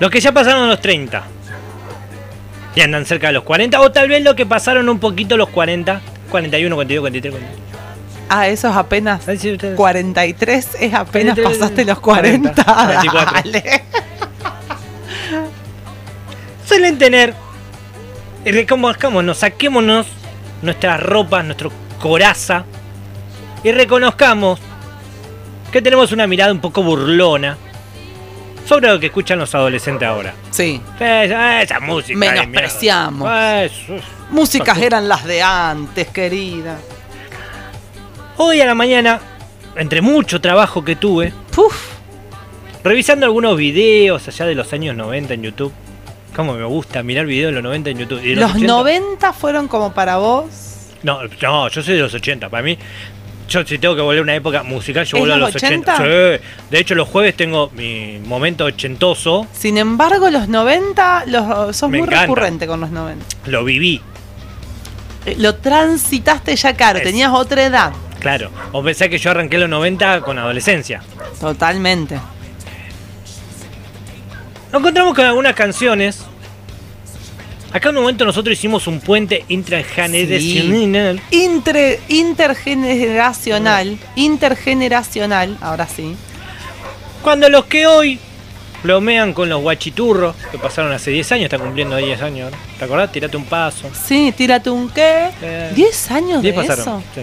Los que ya pasaron los 30. Y andan cerca de los 40. O tal vez los que pasaron un poquito los 40. 41, 42, 43, 43. Ah, eso es apenas. Ay, sí, ustedes- 43 es apenas 43, pasaste los 40. 44. Dale. Suelen tener. Reconozcámonos, saquémonos nuestras ropas, nuestro coraza. Y reconozcamos que tenemos una mirada un poco burlona sobre lo que escuchan los adolescentes ahora. Sí. Esa, esa música. Menospreciamos. Eso Músicas eran las de antes, querida. Hoy a la mañana, entre mucho trabajo que tuve, revisando algunos videos allá de los años 90 en YouTube. Como me gusta mirar videos de los 90 en YouTube. Y Los 80. 90 fueron como para vos. No, no, yo soy de los 80. Para mí, yo si tengo que volver a una época musical, yo ¿Es vuelvo a los los 80. 80? Sí. De hecho, los jueves tengo mi momento ochentoso. Sin embargo, los 90, los, sos Me muy encanta. recurrente con los 90. Lo viví, Eh, Lo transitaste ya caro, Es- tenías otra edad. claro. O pensé que yo arranqué los 90 con adolescencia. Totalmente. Nos encontramos con algunas canciones. Acá en un momento nosotros hicimos un puente intrageneracional. Intre- intergeneracional, intergeneracional, ahora sí. Cuando los que hoy bromean con los guachiturros, que pasaron hace 10 años, están cumpliendo 10 años. ¿Te acordás? Tirate un paso. Sí, tírate un qué. Eh, ¿10 años 10 de pasaron. eso? sí.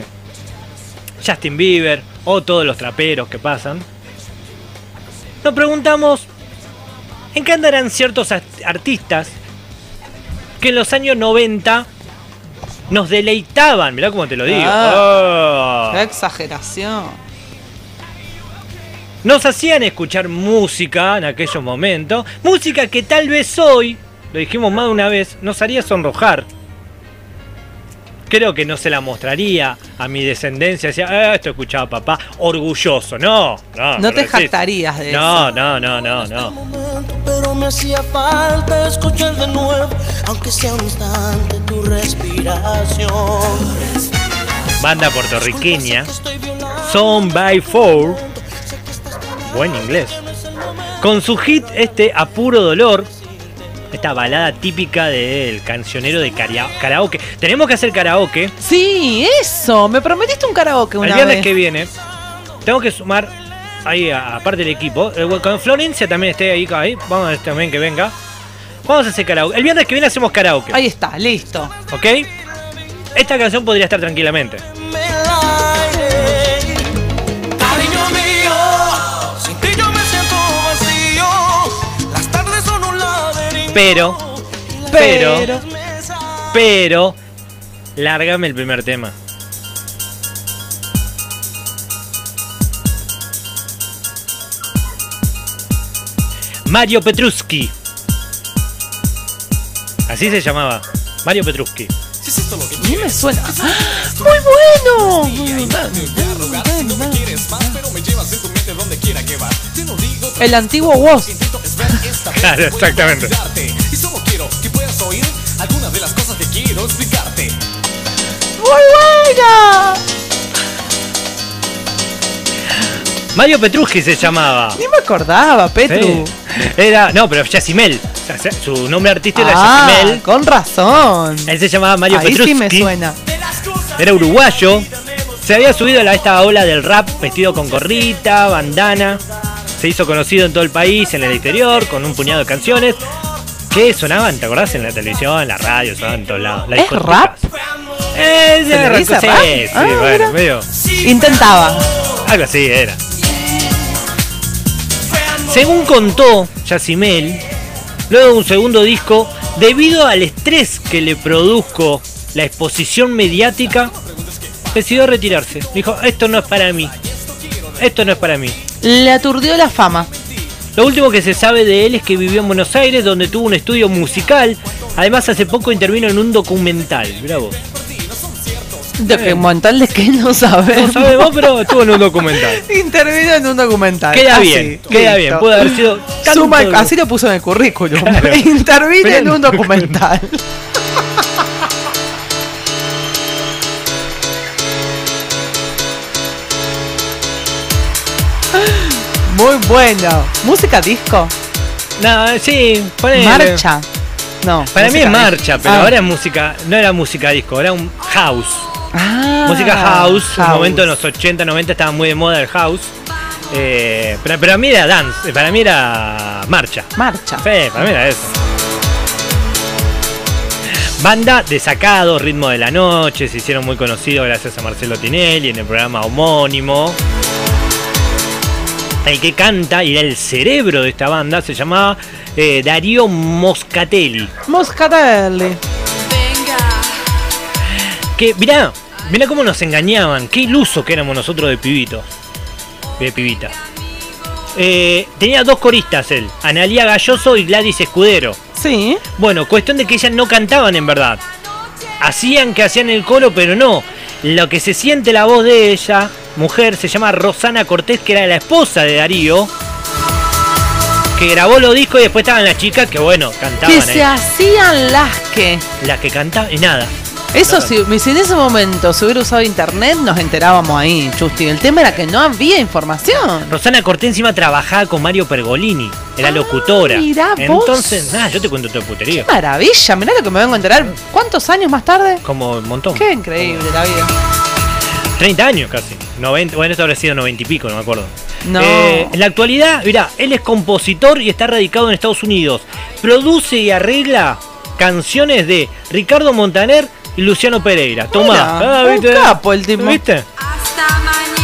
Justin Bieber o todos los traperos que pasan. Nos preguntamos en qué andarán ciertos art- artistas que en los años 90 nos deleitaban. Mirá cómo te lo digo. Ah. Qué Oh. exageración. Nos hacían escuchar música en aquellos momentos. Música que tal vez hoy, lo dijimos más de una vez, nos haría sonrojar. Creo que no se la mostraría a mi descendencia. Decía, "Ah, esto escuchaba papá. Orgulloso. No, no. No te jactarías de No, eso. no, no, no, no. momento, pero me hacía falta escuchar de nuevo, aunque sea un instante, tu respiración. Banda puertorriqueña. Son by Four. Buen inglés. Con su hit este A Puro Dolor. Esta balada típica del cancionero de karaoke. Tenemos que hacer karaoke. Sí, eso. Me prometiste un karaoke una El viernes vez. que viene. Tengo que sumar ahí a- aparte del equipo. Eh, Con Florencia también esté ahí, ahí. Vamos a ver también que venga. Vamos a hacer karaoke. El viernes que viene hacemos karaoke. Ahí está, listo. ¿Ok? Esta canción podría estar tranquilamente. Pero, Pero. pero, pero, lárgame el primer tema. Mario Petruski. Así se llamaba. Mario Petruski. A mí me suena. ¡Muy bueno! El antiguo Woz. Claro, exactamente. Y solo quiero que puedas oír algunas de las cosas que quiero explicarte. ¡Muy buena! Mario Petruski se llamaba. Ni me acordaba, Petru. Sí. Era, no, pero Yacimel. Su nombre artístico era Ah, Yacimel. con razón. Él se llamaba Mario Ahí Petruski. sí me suena. Era uruguayo. Se había subido a esta ola del rap vestido con gorrita, bandana. Se hizo conocido en todo el país, en el exterior, con un puñado de canciones que sonaban, ¿te acordás? En la televisión, en la radio, sonaban en todos lados. Las ¿Es rap? Eh, ¿Se le era- dice sí, rap? sí, Ah, bueno, medio. Intentaba. Algo así era. Según contó Yacimel, luego de un segundo disco, debido al estrés que le produjo la exposición mediática, decidió retirarse. Dijo, esto no es para mí. Esto no es para mí. Le aturdió la fama. Lo último que se sabe de él es que vivió en Buenos Aires, donde tuvo un estudio musical. Además, hace poco intervino en un documental. Vos. Documental de que no sabemos. No sabemos, pero estuvo en un documental. Intervino en un documental. Queda Así, bien, queda listo. bien. Puede haber sido. Suma, así lo puso en el currículum. Claro. Intervino Pero en un documental. Muy bueno. Música disco. No, sí, ponele. Marcha. No. Para mí es marcha, pero Ah. ahora es música, no era música disco, era un house. Ah, música house, en un momento en los 80, 90 estaba muy de moda el house. Eh, pero para mí era dance, para mí era marcha. Marcha. Sí, para mí era eso. Banda de sacado, ritmo de la noche, se hicieron muy conocidos gracias a Marcelo Tinelli en el programa homónimo. El que canta y era el cerebro de esta banda se llamaba eh, Darío Moscatelli. Moscatelli. Que, mirá, mirá cómo nos engañaban, qué iluso que éramos nosotros de pibitos. De pibita. Eh, tenía dos coristas él, Analia Galloso y Gladys Escudero. Sí. Bueno, cuestión de que ellas no cantaban en verdad. Hacían que hacían el coro, pero no. Lo que se siente la voz de ella, mujer, se llama Rosana Cortés, que era la esposa de Darío. Que grabó los discos y después estaban las chicas que, bueno, cantaban Que se hacían las que. Las que cantaban y nada. Eso sí, si en ese momento se hubiera usado internet, nos enterábamos ahí, Chusti. El tema era que no había información. Rosana Cortés encima trabajaba con Mario Pergolini, era locutora. Ah, mirá vos. Entonces, nada, yo te cuento todo el puterío. Maravilla, mirá lo que me vengo a enterar. ¿Cuántos años más tarde? Como un montón. Qué increíble la vida. 30 años casi. 90, bueno, esto habrá sido 90 y pico, no me acuerdo. No. Eh, en la actualidad, mirá, él es compositor y está radicado en Estados Unidos. Produce y arregla canciones de Ricardo Montaner y Luciano Pereira. Tomá. Mira, Ah, un ¿viste? capo el tipo. ¿Viste? Hasta mañana,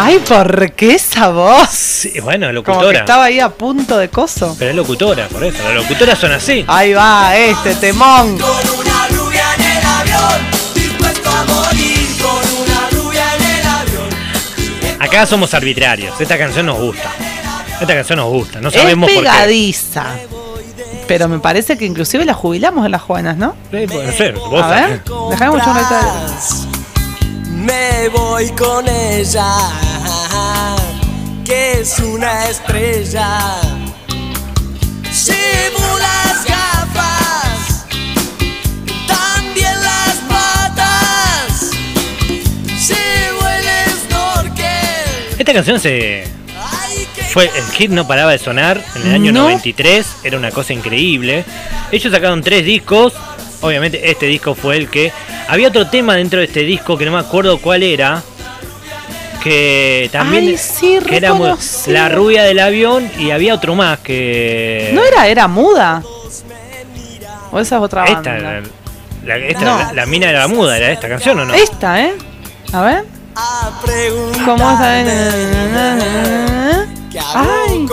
Ay, ¿por qué esa voz? Sí, bueno, Como que locutora. estaba ahí a punto de coso. Pero es locutora, por eso. Las locutoras son así. Ahí va, este temón. Con una rubia en el avión, dispuesto a morir con una rubia en el avión. Acá somos arbitrarios. Esta canción nos gusta. Esta canción nos gusta. No Es sabemos por qué. pegadiza. Pero me parece que inclusive la jubilamos en las jóvenes, ¿no? Sí, puede ser. vos A ver, mucho un. Me voy con ella, que es una estrella. Llevo las gafas, también las patas. Llevo el snorkel. Esta canción se, Ay, qué Fue, el hit no paraba de sonar en el año No. 93, era una cosa increíble. Ellos sacaron tres discos, obviamente este disco fue el que... Había otro tema dentro de este disco que no me acuerdo cuál era, que también Ay, sí, que era la rubia del avión y había otro más que... ¿No era, era muda? ¿O esa es otra Esta, banda? la, la- esta, No. la, la mina de la muda, ¿era esta canción o no? Esta, ¿eh? A ver. ¿Cómo hago Ay?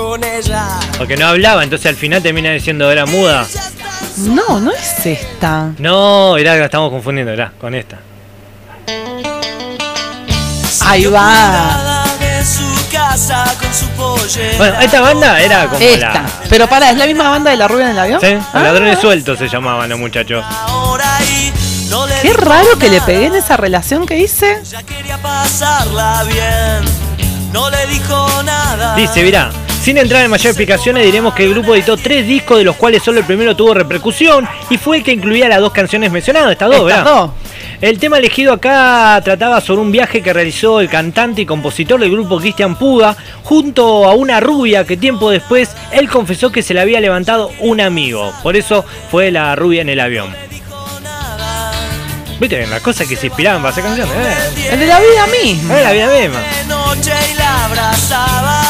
Porque no hablaba, entonces al final termina diciendo era muda. no, no es esta. No, era la estamos confundiendo, era con esta. Ahí va. Bueno, esta banda era como Esta. la... Pero para, ¿es la misma banda de la rubia en el avión? Sí, Ah, ladrones sueltos se llamaban los muchachos. Qué raro que le pegué en esa relación que hice. Ya quería pasarla bien. No le dijo nada. Dice, mirá, sin entrar en mayor explicaciones, diremos que el grupo editó tres discos, de los cuales solo el primero tuvo repercusión y fue el que incluía las dos canciones mencionadas, estas dos, Estas ¿verdad? dos. El tema elegido acá trataba sobre un viaje que realizó el cantante y compositor del grupo Cristian Puga junto a una rubia que tiempo después él confesó que se le había levantado un amigo. Por eso fue la rubia en el avión. ¿Viste? Las cosas que se inspiraban para esa canción. ¿eh? El de la vida misma. Es la vida misma. De noche y la abrazaba.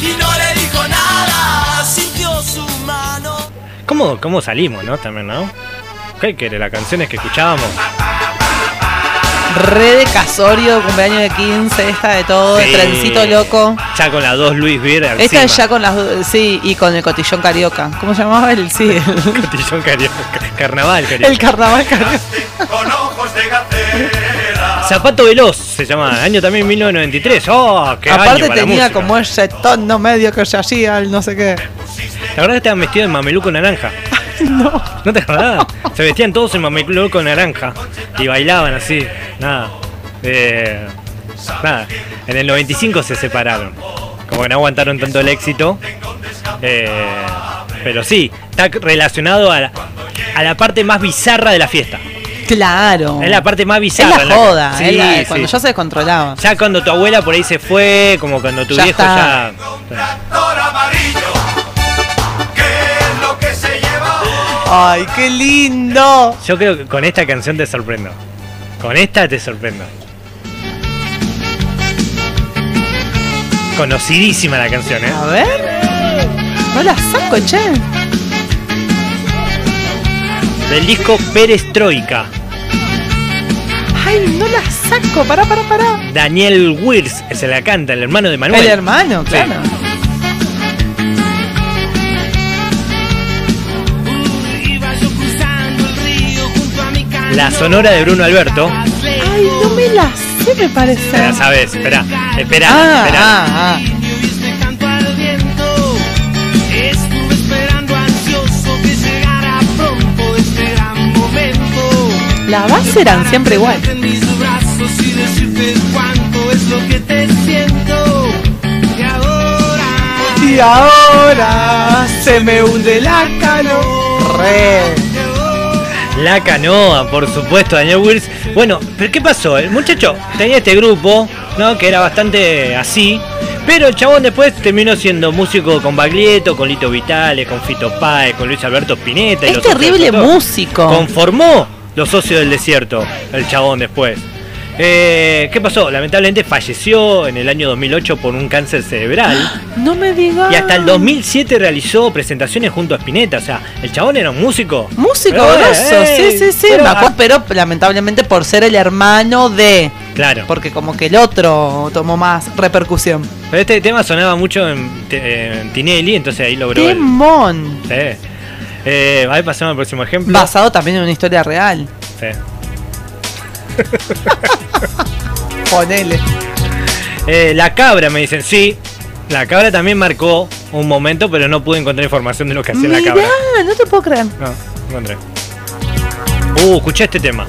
Y no le dijo nada. Sintió su mano. ¿Cómo, cómo salimos, no? También, ¿no? ¿Qué quiere? Las canciones que escuchábamos. Re de casorio, cumpleaños de 15, esta de todo, Sí. el trencito loco. Ya con las dos Luis Beer Esta es ya con las do- sí, y con el cotillón carioca. ¿Cómo se llamaba el? Sí, el, Cotillón carioca. Carnaval carioca. el carnaval carioca. Zapato Veloz se llama. Año también 1993. ¡Oh! ¡Qué año Aparte para la tenía como ese tono medio que se hacía, el no sé qué. La verdad que estaban vestidos en mameluco naranja. No. ¿No te acordás? Se vestían todos en mameluco naranja. Y bailaban así. Nada. Eh, nada. En el 95 se separaron. Como que no aguantaron tanto el éxito. Eh, pero sí, está relacionado a la, a la parte más bizarra de la fiesta. Claro. Es la parte más Es bizarra. la joda, Sí, es la- sí. cuando ya se descontrolaba. Ya cuando tu abuela por ahí se fue, como cuando tu Ya viejo está. ya. Ay, qué lindo. Yo creo que con esta canción te sorprendo. Con esta te sorprendo. Conocidísima la canción, ¿eh? A ver. No la saco, che. Del disco Perestroika. Ay, no la saco. Pará, pará, pará. Daniel Wirs se la canta, el hermano de Manuel. El hermano, claro. La sonora de Bruno Alberto. Ay, no me la sé, me parece. Ya sabes, espera, espera, Ah, espera. ah, ah. Y oíste canto al viento. Estuve esperando ansioso que llegara pronto este gran momento. Las bases eran siempre igual. Y ahora. Y ahora se me hunde la calor. Re. La canoa, por supuesto, Daniel Wills. Bueno, pero ¿qué pasó? El muchacho tenía este grupo, ¿no? Que era bastante así. Pero el chabón después terminó siendo músico con Baglietto, con Lito Vitale, con Fito Páez, con Luis Alberto Spinetta. y Es los del terrible músico. Conformó los socios del desierto, el chabón después. Eh, ¿Qué pasó? Lamentablemente falleció en el año 2008 por un cáncer cerebral. No me digas. Y hasta el 2007 realizó presentaciones junto a Spinetta. O sea, el chabón era un músico. Músico grosso, eh, sí, sí, sí. pero, lamentablemente por ser el hermano de. Claro. Porque como que el otro tomó más repercusión. Pero este tema sonaba mucho en, en Tinelli, entonces ahí logró el. Temón. Sí. Eh, a ver, pasamos al próximo ejemplo. Basado también en una historia real. Sí. Ponele. Eh, la cabra, me dicen, sí. La cabra también marcó un momento, pero no pude encontrar información de lo que hacía la cabra. no te puedo creer. No, no encontré. Uh, escuché este tema.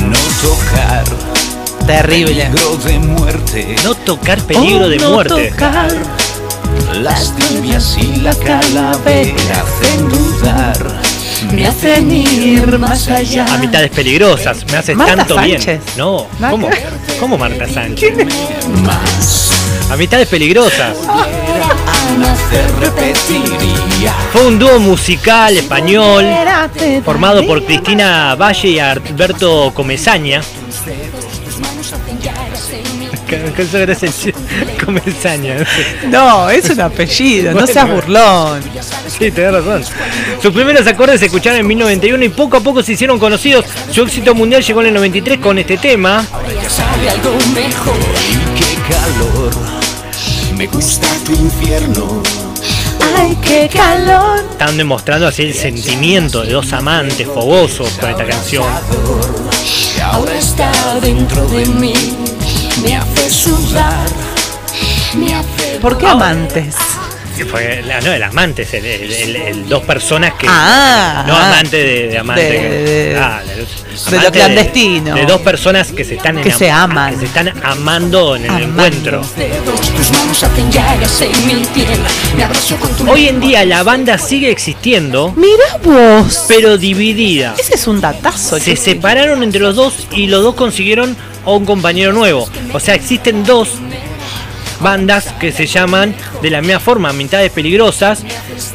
No tocar, Terrible. peligro de muerte, No tocar peligro Oh, de no muerte. tocar. las tibias y la calavera hacen dudar. Me hacen ir más allá. Amistades peligrosas, me haces Marta tanto bien. No, ¿cómo? ¿Cómo Marta Sánchez? Amistades peligrosas. Fue un dúo musical español formado por. Cristina Valle y Alberto Comesaña. ¿Qué qué eso era ese- Comesaña. No, es un apellido, no seas burlón. Sí, tenés razón. Sus primeros acordes se escucharon en 1991 y poco a poco se hicieron conocidos. Su éxito mundial llegó en el 93 con este tema. Y qué calor, me gusta tu infierno. Ay, qué calor. Están demostrando así el sentimiento de dos amantes fogosos con esta canción. ahora está dentro de mí, me hace sudar, me hace ¿Por qué amantes? Que no, el amante, el, el- el- el- dos personas que. Ah, no ah. amante de, de amante. De- que- de- ah, de- de lo amante clandestino. De, dos personas que se están Que enam- se aman. Que se están amando en el Amando. encuentro. En Hoy en día la banda sigue existiendo, Mira vos. pero dividida. Ese es un datazo. Se separaron entre los dos y los dos consiguieron a un compañero nuevo. O sea, existen dos bandas que se llaman de la misma forma, Amistades Peligrosas,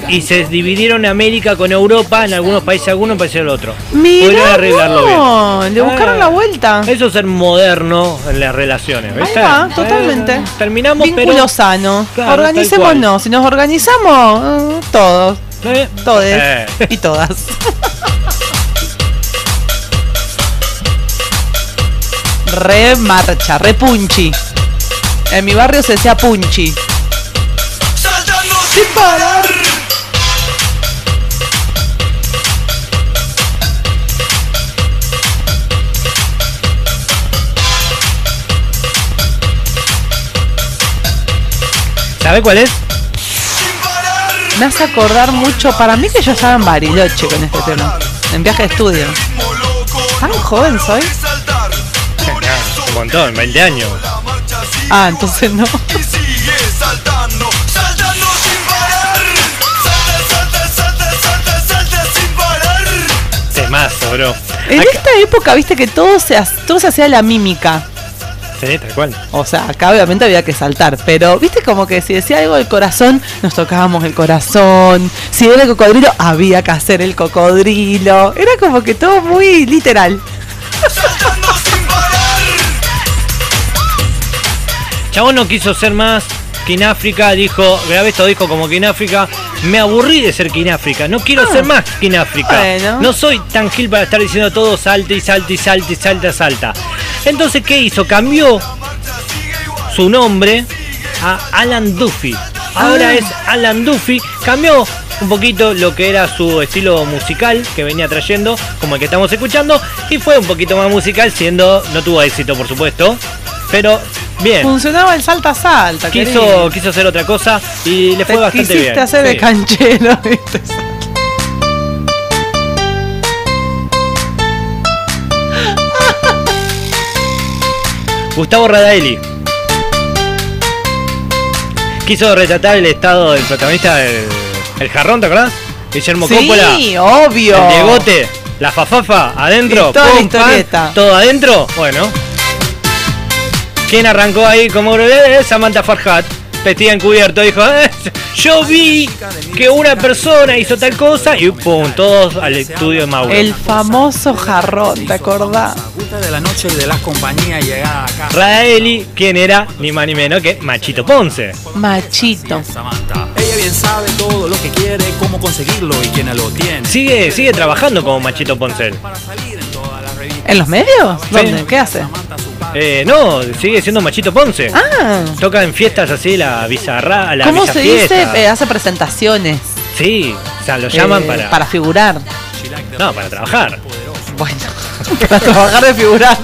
y se dividieron América con Europa, en algunos países algunos, en países el otro. Mira, arreglarlo no, bien. le buscaron Ah, la vuelta. Eso es ser moderno en las relaciones. Ahí va, Eh, totalmente. terminamos, Vínculo pero. sano. Claro, Organicémonos. Si nos organizamos, eh, todos. Eh, Todes eh. y todas. Re marcha, re punchi. En mi barrio se decía punchi. saltando sin parar. ¿Sabe cuál es? Me hace acordar mucho, para mí que yo estaba en Bariloche con este tema. En viaje de estudio. ¿Tan joven soy? Un montón, 20 años. Ah, entonces no. y sigue saltando, saltando sin parar. Salta, salta, salta, salta, salta sin parar. Temazo, bro. En Acá- esta época, viste que todo se, todo se hacía la mímica. Sí, tal cual. O sea, acá obviamente había que saltar, pero viste como que si decía algo del corazón, nos tocábamos el corazón. Si era el cocodrilo, había que hacer el cocodrilo. Era como que todo muy literal. Chabón no quiso ser más Kináfrica, dijo, grabé esto dijo como Kináfrica, me aburrí de ser Kináfrica, no quiero ser más Kináfrica. Ah. Bueno. No soy tan gil para estar diciendo todo salta y salta y salta y salta, salta. Entonces, ¿qué hizo? Cambió su nombre a Alan Duffy. Ahora Ah. es Alan Duffy. Cambió un poquito lo que era su estilo musical que venía trayendo, como el que estamos escuchando, y fue un poquito más musical, siendo, no tuvo éxito por supuesto, pero bien. Funcionaba el salta salta. Quiso, querido. quiso hacer otra cosa y le fue Te bastante quisiste bien. hacer de Sí. canchero. ¿viste? Gustavo Radaeli. Quiso retratar el estado del protagonista del el jarrón, ¿te acordás? Guillermo Coppola. Sí, obvio. El Diegote, la fafafa, adentro. Y toda la pum, historieta. pam, todo adentro. Bueno. ¿Quién arrancó ahí como eh, Samantha Farhat? Vestida encubierto, dijo, "Eh, yo vi que una persona hizo tal cosa y pum, todos al estudio de Mauro. El famoso jarrón, ¿te acordás? De la noche y de las compañías llegar acá. Radaeli, ¿quién era? Ni más ni menos que Machito Ponce. Machito. Samantha. Ella bien sabe todo lo que quiere, cómo conseguirlo y quién lo tiene. Sigue, sigue trabajando como Machito Ponce. ¿En los medios? ¿Dónde? ¿Qué hace? Eh, no, sigue siendo Machito Ponce. Ah, Toca en fiestas así, la bizarra, la ¿cómo se dice? Eh, hace presentaciones. Sí, o sea, lo llaman eh, para, Para figurar. No, para trabajar. Bueno, para trabajar de figurar.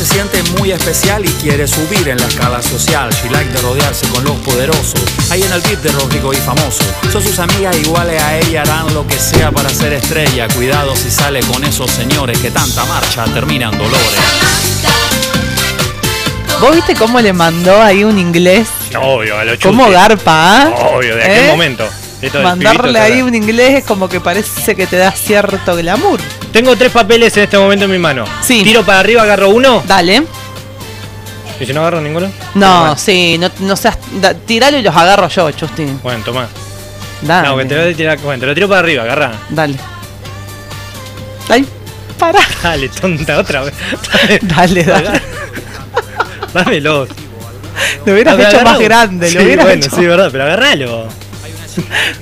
Se siente muy especial y quiere subir en la escala social. She like de rodearse con los poderosos. Ahí en el beat de Rodrigo y famoso. Son sus amigas iguales a ella, harán lo que sea para ser estrella. Cuidado si sale con esos señores que tanta marcha terminan dolores. ¿Vos viste cómo le mandó ahí un inglés? Obvio, a lo ¿Cómo chute. garpa? ah? Obvio, de aquel ¿Eh? momento. Mandarle ahí un inglés es como que parece que te da cierto glamour. Tengo tres papeles en este momento en mi mano. Sí. Tiro para arriba, agarro uno. Dale. ¿Y si no agarro ninguno? No, Bueno, sí, no, no seas. da- tiralo y los agarro yo, Justin. Bueno, toma. Dale. No, que te voy a tirar. Bueno, te lo tiro para arriba, agarra. Dale. Ay, para. Dale, tonta, otra vez. Dale, dale. Dámelo. Lo hubieras hecho más grande, lo hubieras bueno, hecho. sí, verdad, pero agarralo. Ahí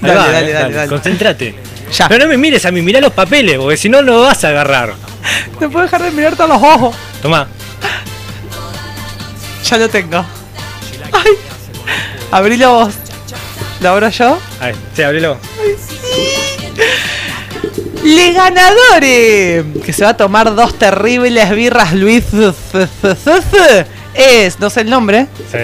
Dale, va, dale, eh, dale, dale. Concentrate. Ya. Pero no me mires a mí, mirá los papeles, porque si no, no lo vas a agarrar. No puedo dejar de mirarte a los ojos. Tomá. Ya lo tengo. Ay. Abrilo vos. ¿Lo abro yo? A ver, sí, ábrelo. Le ganadores. Que se va a tomar dos terribles birras Luis. Es, no sé el nombre, Sí.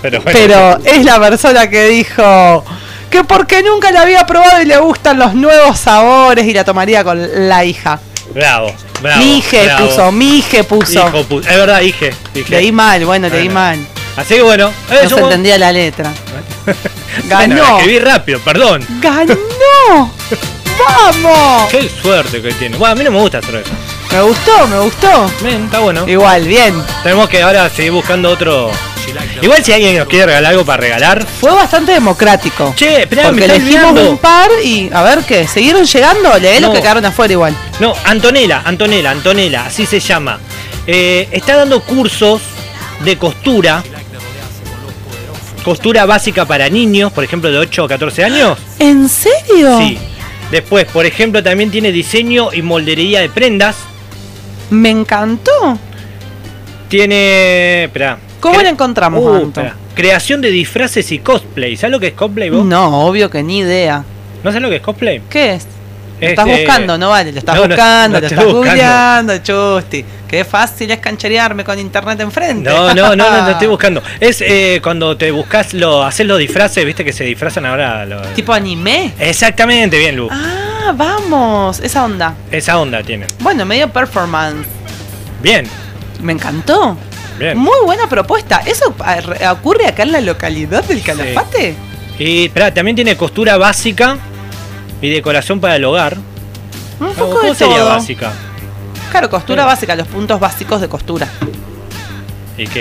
Pero bueno. pero es la persona que dijo que porque nunca la había probado y le gustan los nuevos sabores y la tomaría con la hija. Bravo, bravo. Mije bravo. puso, Mije puso. Hijo pu- Es verdad, Ige. Leí mal, bueno, leí Bueno. mal. Así que bueno. No eso se entendía la letra. Ganó. escribí rápido, perdón. ¡Ganó! ¡Vamos! Qué suerte que tiene. Bueno, a mí no me gusta hacer eso. Me gustó, me gustó. Bien, está bueno. Igual, bien. Tenemos que ahora seguir buscando otro. Igual si alguien nos quiere regalar algo para regalar. Fue bastante democrático. Che, esperá, me está elegimos olvidando. un par y. A ver qué. ¿Siguieron llegando? Los No. que quedaron afuera igual. No, Antonella, Antonella, Antonella, así se llama. Eh, está dando cursos de costura. Costura básica para niños, por ejemplo, de 8 o 14 años. ¿En serio? Sí. Después, por ejemplo, también tiene diseño y moldería de prendas. Me encantó. Tiene. Espera. ¿Cómo la encontramos, Uh, Anto? Creación de disfraces y cosplay. ¿Sabes lo que es cosplay vos? No, obvio que ni idea. ¿No sabes lo que es cosplay? ¿Qué es? Lo estás Este- buscando, no vale, lo estás No, buscando, no lo estás googleando, Chusti. Qué fácil es cancherearme con internet enfrente. No, no, no, no, no estoy buscando. Es eh, cuando te buscas, lo, haces los disfraces, viste que se disfrazan ahora. los- ¿Tipo anime? Exactamente, bien, Lu. Ah, vamos, esa onda. Esa onda tiene. Bueno, medio performance. Bien, Me encantó. Bien. Muy buena propuesta. ¿Eso re- ocurre acá en la localidad del Calafate? Y espera, también tiene costura básica y decoración para el hogar. Un ¿Cómo poco de sería todo. básica? Claro, costura básica, los puntos básicos de costura.